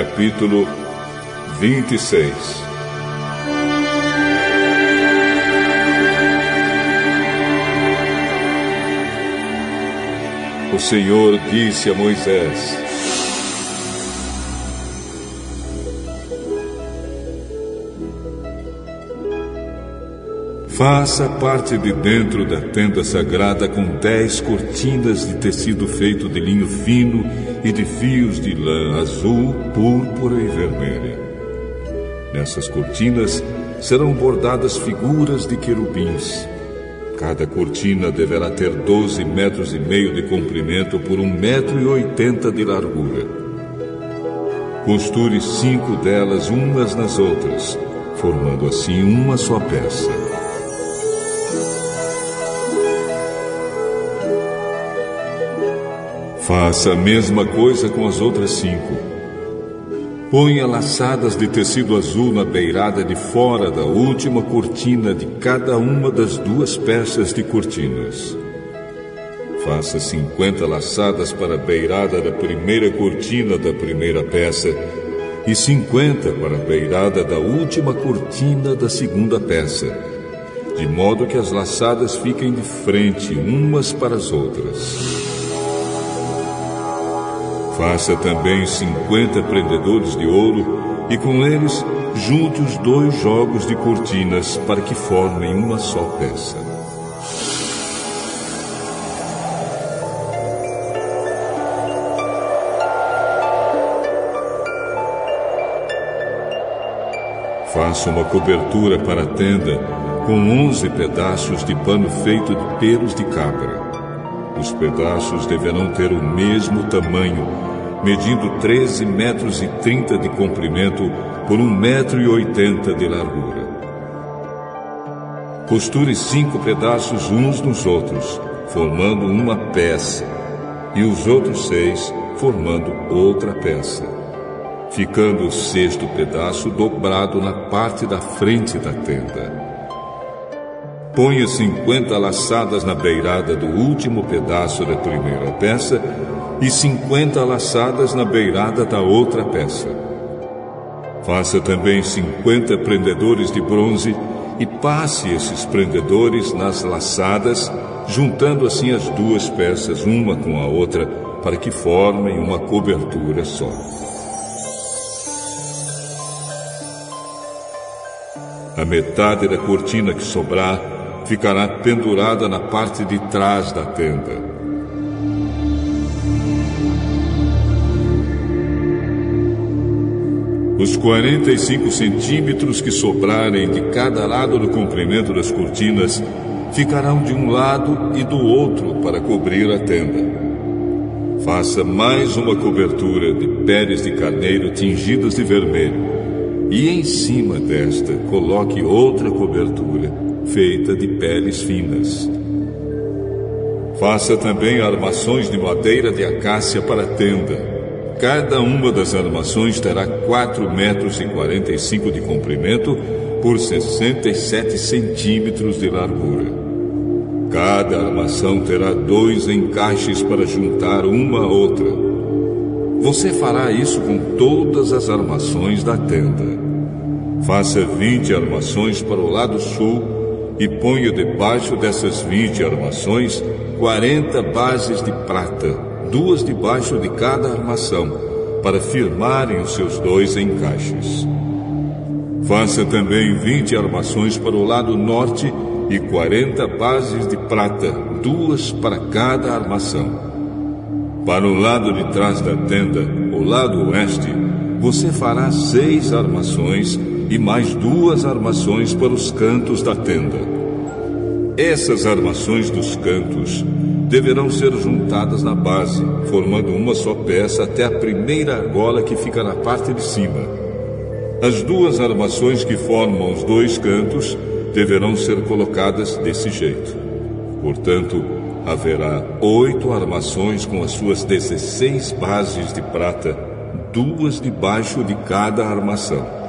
Capítulo 26 O Senhor disse a Moisés: Faça parte de dentro da tenda sagrada com dez cortinas de tecido feito de linho fino e de fios de lã azul, púrpura e vermelha. Nessas cortinas serão bordadas figuras de querubins. Cada cortina deverá ter 12 metros e meio de comprimento por um metro e oitenta de largura. Costure cinco delas umas nas outras, formando assim uma só peça. Faça a mesma coisa com as outras cinco. Ponha laçadas de tecido azul na beirada de fora da última cortina de cada uma das duas peças de cortinas. Faça 50 laçadas para a beirada da primeira cortina da primeira peça e 50 para a beirada da última cortina da segunda peça, de modo que as laçadas fiquem de frente umas para as outras. Faça também cinquenta prendedores de ouro e com eles junte os dois jogos de cortinas para que formem uma só peça. Faça uma cobertura para a tenda com onze pedaços de pano feito de pelos de cabra. Os pedaços deverão ter o mesmo tamanho medindo 13 metros e 30 de comprimento por 1 metro e 80 de largura. Costure cinco pedaços uns nos outros, formando uma peça, e os outros seis formando outra peça, ficando o sexto pedaço dobrado na parte da frente da tenda. Ponha 50 laçadas na beirada do último pedaço da primeira peça e cinquenta laçadas na beirada da outra peça. Faça também cinquenta prendedores de bronze e passe esses prendedores nas laçadas, juntando assim as duas peças uma com a outra, para que formem uma cobertura só. A metade da cortina que sobrar ficará pendurada na parte de trás da tenda. Os 45 centímetros que sobrarem de cada lado do comprimento das cortinas ficarão de um lado e do outro para cobrir a tenda. Faça mais uma cobertura de peles de carneiro tingidas de vermelho e em cima desta coloque outra cobertura feita de peles finas. Faça também armações de madeira de acácia para a tenda Cada uma das armações terá 4 metros e 45 de comprimento por 67 centímetros de largura. Cada armação terá dois encaixes para juntar uma a outra. Você fará isso com todas as armações da tenda. Faça 20 armações para o lado sul e ponha debaixo dessas 20 armações 40 bases de prata duas debaixo de cada armação, para firmarem os seus dois encaixes. Faça também vinte armações para o lado norte e quarenta bases de prata, duas para cada armação. Para o lado de trás da tenda, o lado oeste, você fará seis armações e mais duas armações para os cantos da tenda. Essas armações dos cantos deverão ser juntadas na base, formando uma só peça até a primeira argola que fica na parte de cima. As duas armações que formam os dois cantos deverão ser colocadas desse jeito. Portanto, haverá oito armações com as suas dezesseis bases de prata, duas debaixo de cada armação.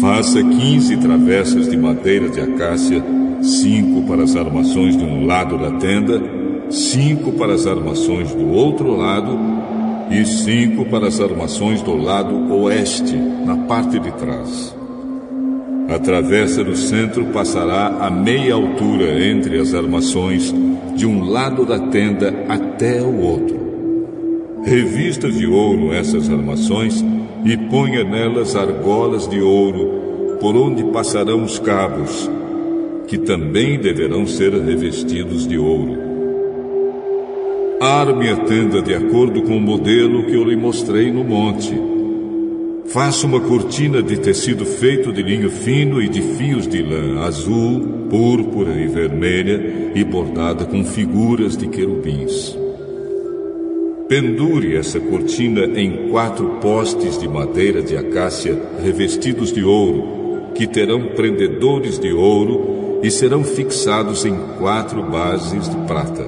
Faça quinze travessas de madeira de acácia, cinco para as armações de um lado da tenda cinco para as armações do outro lado e cinco para as armações do lado oeste, na parte de trás. A travessa do centro passará a meia altura entre as armações, de um lado da tenda até o outro. Revista de ouro essas armações e ponha nelas argolas de ouro, por onde passarão os cabos, que também deverão ser revestidos de ouro. Arme a tenda de acordo com o modelo que eu lhe mostrei no monte. Faça uma cortina de tecido feito de linho fino e de fios de lã azul, púrpura e vermelha e bordada com figuras de querubins. Pendure essa cortina em quatro postes de madeira de acácia revestidos de ouro, que terão prendedores de ouro e serão fixados em quatro bases de prata.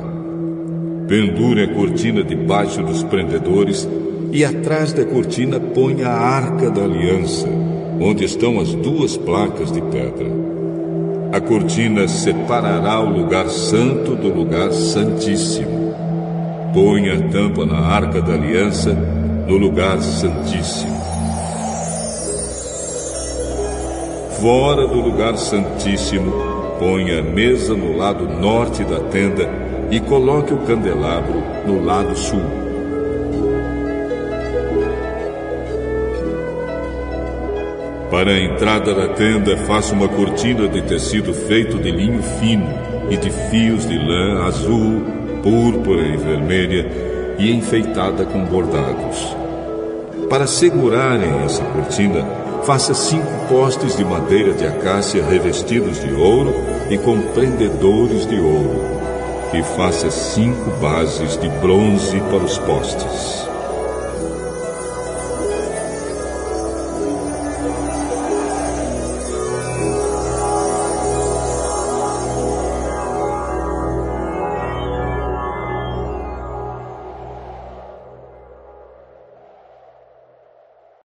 Pendure a cortina debaixo dos prendedores e atrás da cortina ponha a arca da aliança, onde estão as duas placas de pedra. A cortina separará o lugar santo do lugar santíssimo. Ponha a tampa na arca da aliança no lugar santíssimo. Fora do lugar santíssimo, ponha a mesa no lado norte da tenda e coloque o candelabro no lado sul. Para a entrada da tenda, faça uma cortina de tecido feito de linho fino e de fios de lã azul, púrpura e vermelha e enfeitada com bordados. Para segurarem essa cortina, faça cinco postes de madeira de acácia revestidos de ouro e com prendedores de ouro e faça cinco bases de bronze para os postes.